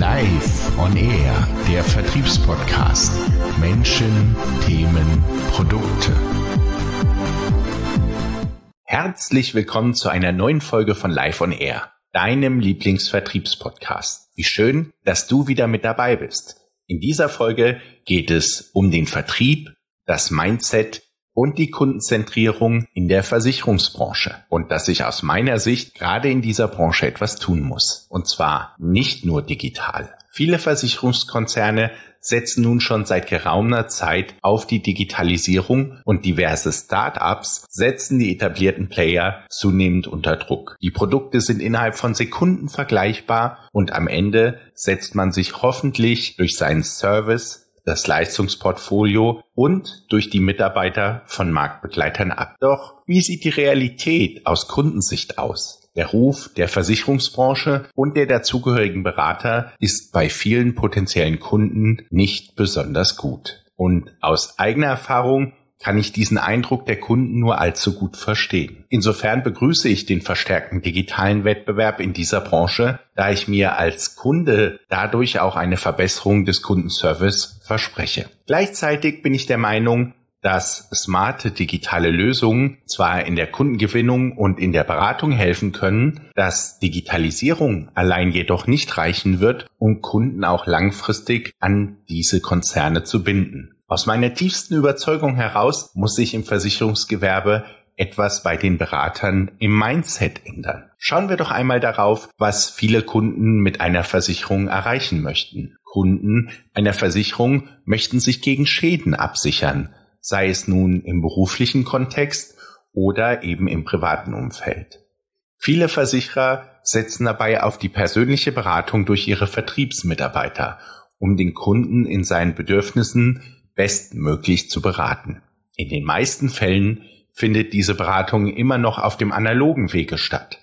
Live on Air, der Vertriebspodcast. Menschen, Themen, Produkte. Herzlich willkommen zu einer neuen Folge von Live on Air, deinem Lieblingsvertriebspodcast. Wie schön, dass du wieder mit dabei bist. In dieser Folge geht es um den Vertrieb, das Mindset und die Kundenzentrierung in der Versicherungsbranche und dass sich aus meiner Sicht gerade in dieser Branche etwas tun muss. Und zwar nicht nur digital. Viele Versicherungskonzerne setzen nun schon seit geraumer Zeit auf die Digitalisierung und diverse Start-ups setzen die etablierten Player zunehmend unter Druck. Die Produkte sind innerhalb von Sekunden vergleichbar und am Ende setzt man sich hoffentlich durch seinen Service das Leistungsportfolio und durch die Mitarbeiter von Marktbegleitern ab. Doch wie sieht die Realität aus Kundensicht aus? Der Ruf der Versicherungsbranche und der dazugehörigen Berater ist bei vielen potenziellen Kunden nicht besonders gut. Und aus eigener Erfahrung kann ich diesen Eindruck der Kunden nur allzu gut verstehen. Insofern begrüße ich den verstärkten digitalen Wettbewerb in dieser Branche, da ich mir als Kunde dadurch auch eine Verbesserung des Kundenservice verspreche. Gleichzeitig bin ich der Meinung, dass smarte digitale Lösungen zwar in der Kundengewinnung und in der Beratung helfen können, dass Digitalisierung allein jedoch nicht reichen wird, um Kunden auch langfristig an diese Konzerne zu binden. Aus meiner tiefsten Überzeugung heraus muss sich im Versicherungsgewerbe etwas bei den Beratern im Mindset ändern. Schauen wir doch einmal darauf, was viele Kunden mit einer Versicherung erreichen möchten. Kunden einer Versicherung möchten sich gegen Schäden absichern, sei es nun im beruflichen Kontext oder eben im privaten Umfeld. Viele Versicherer setzen dabei auf die persönliche Beratung durch ihre Vertriebsmitarbeiter, um den Kunden in seinen Bedürfnissen bestmöglich zu beraten. In den meisten Fällen findet diese Beratung immer noch auf dem analogen Wege statt.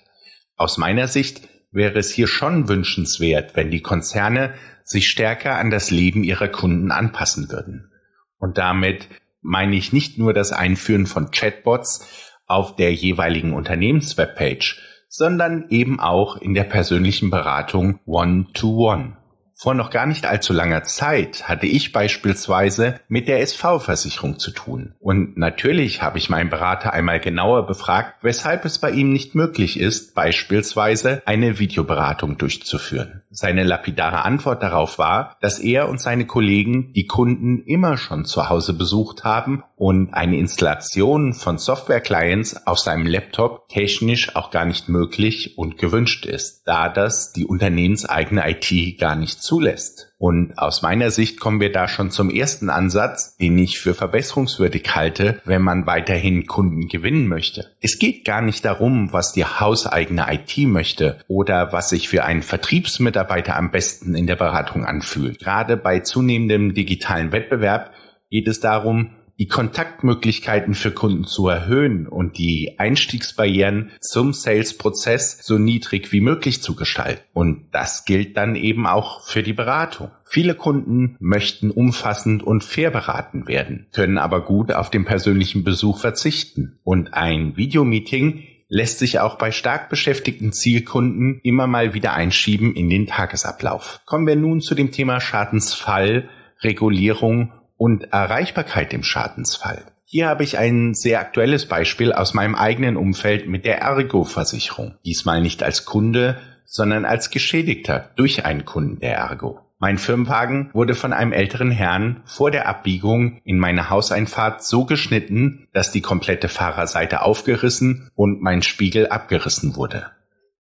Aus meiner Sicht wäre es hier schon wünschenswert, wenn die Konzerne sich stärker an das Leben ihrer Kunden anpassen würden. Und damit meine ich nicht nur das Einführen von Chatbots auf der jeweiligen Unternehmenswebpage, sondern eben auch in der persönlichen Beratung One-to-One. Vor noch gar nicht allzu langer Zeit hatte ich beispielsweise mit der SV-Versicherung zu tun. Und natürlich habe ich meinen Berater einmal genauer befragt, weshalb es bei ihm nicht möglich ist, beispielsweise eine Videoberatung durchzuführen. Seine lapidare Antwort darauf war, dass er und seine Kollegen die Kunden immer schon zu Hause besucht haben und eine Installation von Software-Clients auf seinem Laptop technisch auch gar nicht möglich und gewünscht ist, da das die unternehmenseigene IT gar nicht zulässt. Und aus meiner Sicht kommen wir da schon zum ersten Ansatz, den ich für verbesserungswürdig halte, wenn man weiterhin Kunden gewinnen möchte. Es geht gar nicht darum, was die hauseigene IT möchte oder was sich für einen Vertriebsmitarbeiter am besten in der Beratung anfühlt. Gerade bei zunehmendem digitalen Wettbewerb geht es darum, die Kontaktmöglichkeiten für Kunden zu erhöhen und die Einstiegsbarrieren zum Sales-Prozess so niedrig wie möglich zu gestalten. Und das gilt dann eben auch für die Beratung. Viele Kunden möchten umfassend und fair beraten werden, können aber gut auf den persönlichen Besuch verzichten. Und ein Videomeeting lässt sich auch bei stark beschäftigten Zielkunden immer mal wieder einschieben in den Tagesablauf. Kommen wir nun zu dem Thema Schadensfall, Regulierung und Erreichbarkeit im Schadensfall. Hier habe ich ein sehr aktuelles Beispiel aus meinem eigenen Umfeld mit der Ergo-Versicherung. Diesmal nicht als Kunde, sondern als Geschädigter durch einen Kunden der Ergo. Mein Firmenwagen wurde von einem älteren Herrn vor der Abbiegung in meine Hauseinfahrt so geschnitten, dass die komplette Fahrerseite aufgerissen und mein Spiegel abgerissen wurde.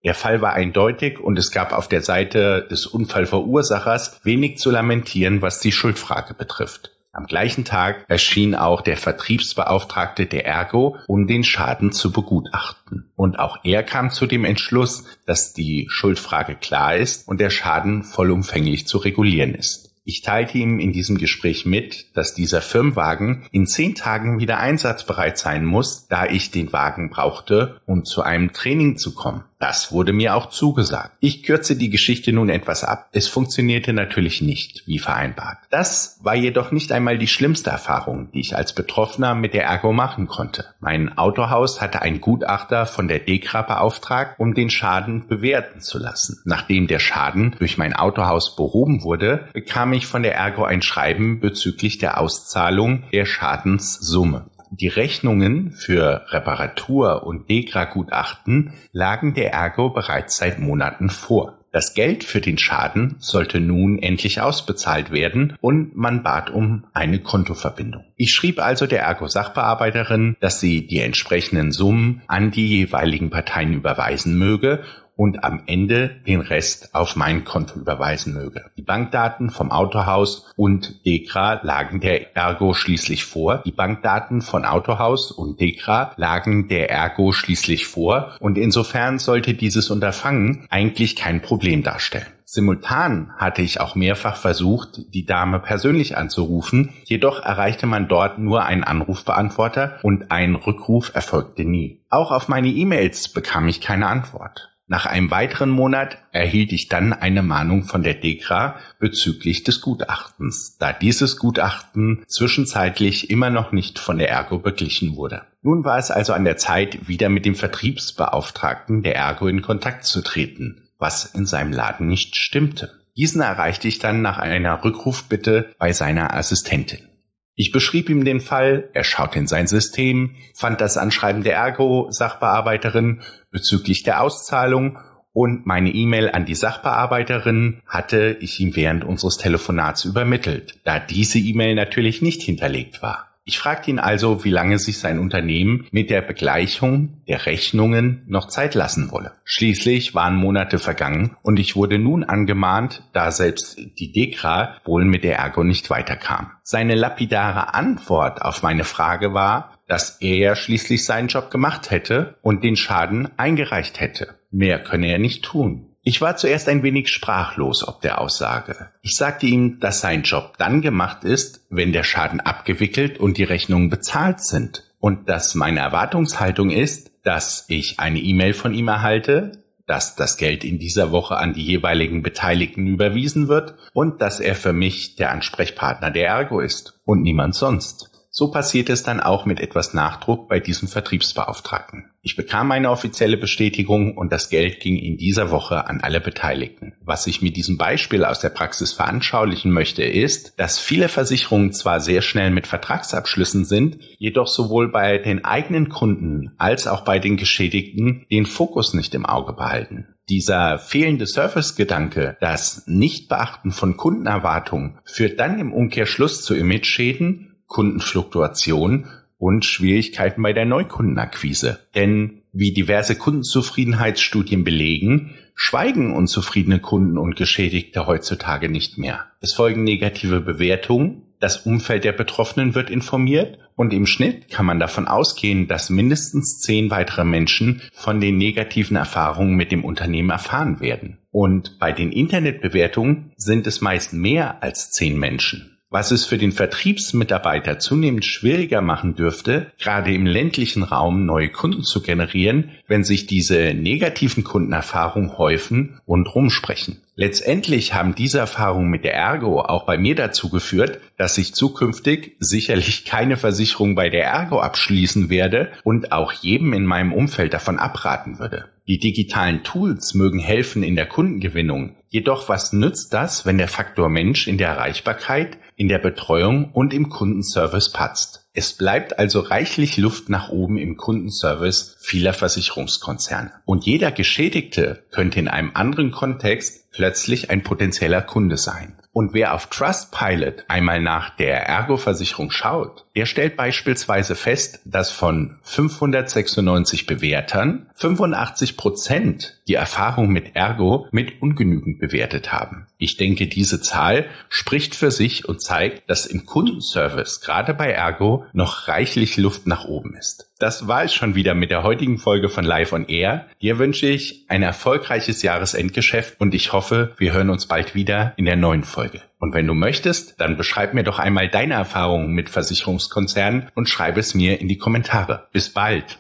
Der Fall war eindeutig und es gab auf der Seite des Unfallverursachers wenig zu lamentieren, was die Schuldfrage betrifft. Am gleichen Tag erschien auch der Vertriebsbeauftragte der Ergo, um den Schaden zu begutachten. Und auch er kam zu dem Entschluss, dass die Schuldfrage klar ist und der Schaden vollumfänglich zu regulieren ist. Ich teilte ihm in diesem Gespräch mit, dass dieser Firmenwagen in zehn Tagen wieder einsatzbereit sein muss, da ich den Wagen brauchte, um zu einem Training zu kommen. Das wurde mir auch zugesagt. Ich kürze die Geschichte nun etwas ab. Es funktionierte natürlich nicht, wie vereinbart. Das war jedoch nicht einmal die schlimmste Erfahrung, die ich als Betroffener mit der Ergo machen konnte. Mein Autohaus hatte ein Gutachter von der DEKRA beauftragt, um den Schaden bewerten zu lassen. Nachdem der Schaden durch mein Autohaus behoben wurde, bekam ich von der Ergo ein Schreiben bezüglich der Auszahlung der Schadenssumme. Die Rechnungen für Reparatur und Degra-Gutachten lagen der Ergo bereits seit Monaten vor. Das Geld für den Schaden sollte nun endlich ausbezahlt werden und man bat um eine Kontoverbindung. Ich schrieb also der Ergo-Sachbearbeiterin, dass sie die entsprechenden Summen an die jeweiligen Parteien überweisen möge und am Ende den Rest auf mein Konto überweisen möge. Die Bankdaten vom Autohaus und Dekra lagen der Ergo schließlich vor. Die Bankdaten von Autohaus und Dekra lagen der Ergo schließlich vor und insofern sollte dieses Unterfangen eigentlich kein Problem darstellen. Simultan hatte ich auch mehrfach versucht, die Dame persönlich anzurufen, jedoch erreichte man dort nur einen Anrufbeantworter und ein Rückruf erfolgte nie. Auch auf meine E-Mails bekam ich keine Antwort. Nach einem weiteren Monat erhielt ich dann eine Mahnung von der DEKRA bezüglich des Gutachtens, da dieses Gutachten zwischenzeitlich immer noch nicht von der Ergo beglichen wurde. Nun war es also an der Zeit, wieder mit dem Vertriebsbeauftragten der Ergo in Kontakt zu treten, was in seinem Laden nicht stimmte. Diesen erreichte ich dann nach einer Rückrufbitte bei seiner Assistentin. Ich beschrieb ihm den Fall, er schaute in sein System, fand das Anschreiben der Ergo-Sachbearbeiterin bezüglich der Auszahlung und meine E-Mail an die Sachbearbeiterin hatte ich ihm während unseres Telefonats übermittelt, da diese E-Mail natürlich nicht hinterlegt war. Ich fragte ihn also, wie lange sich sein Unternehmen mit der Begleichung der Rechnungen noch Zeit lassen wolle. Schließlich waren Monate vergangen und ich wurde nun angemahnt, da selbst die Dekra wohl mit der Ergo nicht weiterkam. Seine lapidare Antwort auf meine Frage war, dass er ja schließlich seinen Job gemacht hätte und den Schaden eingereicht hätte. Mehr könne er nicht tun. Ich war zuerst ein wenig sprachlos ob der Aussage. Ich sagte ihm, dass sein Job dann gemacht ist, wenn der Schaden abgewickelt und die Rechnungen bezahlt sind. Und dass meine Erwartungshaltung ist, dass ich eine E-Mail von ihm erhalte, dass das Geld in dieser Woche an die jeweiligen Beteiligten überwiesen wird und dass er für mich der Ansprechpartner der Ergo ist und niemand sonst. So passiert es dann auch mit etwas Nachdruck bei diesem Vertriebsbeauftragten. Ich bekam eine offizielle Bestätigung und das Geld ging in dieser Woche an alle Beteiligten. Was ich mit diesem Beispiel aus der Praxis veranschaulichen möchte, ist, dass viele Versicherungen zwar sehr schnell mit Vertragsabschlüssen sind, jedoch sowohl bei den eigenen Kunden als auch bei den Geschädigten den Fokus nicht im Auge behalten. Dieser fehlende Servicegedanke, das Nichtbeachten von Kundenerwartungen führt dann im Umkehrschluss zu Imageschäden Kundenfluktuation und Schwierigkeiten bei der Neukundenakquise. Denn wie diverse Kundenzufriedenheitsstudien belegen, schweigen unzufriedene Kunden und Geschädigte heutzutage nicht mehr. Es folgen negative Bewertungen, das Umfeld der Betroffenen wird informiert und im Schnitt kann man davon ausgehen, dass mindestens zehn weitere Menschen von den negativen Erfahrungen mit dem Unternehmen erfahren werden. Und bei den Internetbewertungen sind es meist mehr als zehn Menschen was es für den Vertriebsmitarbeiter zunehmend schwieriger machen dürfte, gerade im ländlichen Raum neue Kunden zu generieren, wenn sich diese negativen Kundenerfahrungen häufen und rumsprechen. Letztendlich haben diese Erfahrungen mit der Ergo auch bei mir dazu geführt, dass ich zukünftig sicherlich keine Versicherung bei der Ergo abschließen werde und auch jedem in meinem Umfeld davon abraten würde. Die digitalen Tools mögen helfen in der Kundengewinnung. Jedoch was nützt das, wenn der Faktor Mensch in der Erreichbarkeit, in der Betreuung und im Kundenservice patzt? Es bleibt also reichlich Luft nach oben im Kundenservice vieler Versicherungskonzerne. Und jeder Geschädigte könnte in einem anderen Kontext plötzlich ein potenzieller Kunde sein. Und wer auf Trustpilot einmal nach der Ergo-Versicherung schaut, der stellt beispielsweise fest, dass von 596 Bewertern 85 Prozent die Erfahrung mit Ergo mit ungenügend bewertet haben. Ich denke, diese Zahl spricht für sich und zeigt, dass im Kundenservice gerade bei Ergo noch reichlich Luft nach oben ist. Das war es schon wieder mit der heutigen Folge von Live on Air. Dir wünsche ich ein erfolgreiches Jahresendgeschäft und ich hoffe, wir hören uns bald wieder in der neuen Folge. Und wenn du möchtest, dann beschreib mir doch einmal deine Erfahrungen mit Versicherungskonzernen und schreib es mir in die Kommentare. Bis bald!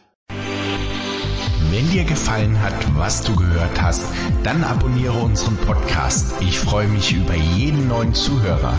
Wenn dir gefallen hat, was du gehört hast, dann abonniere unseren Podcast. Ich freue mich über jeden neuen Zuhörer.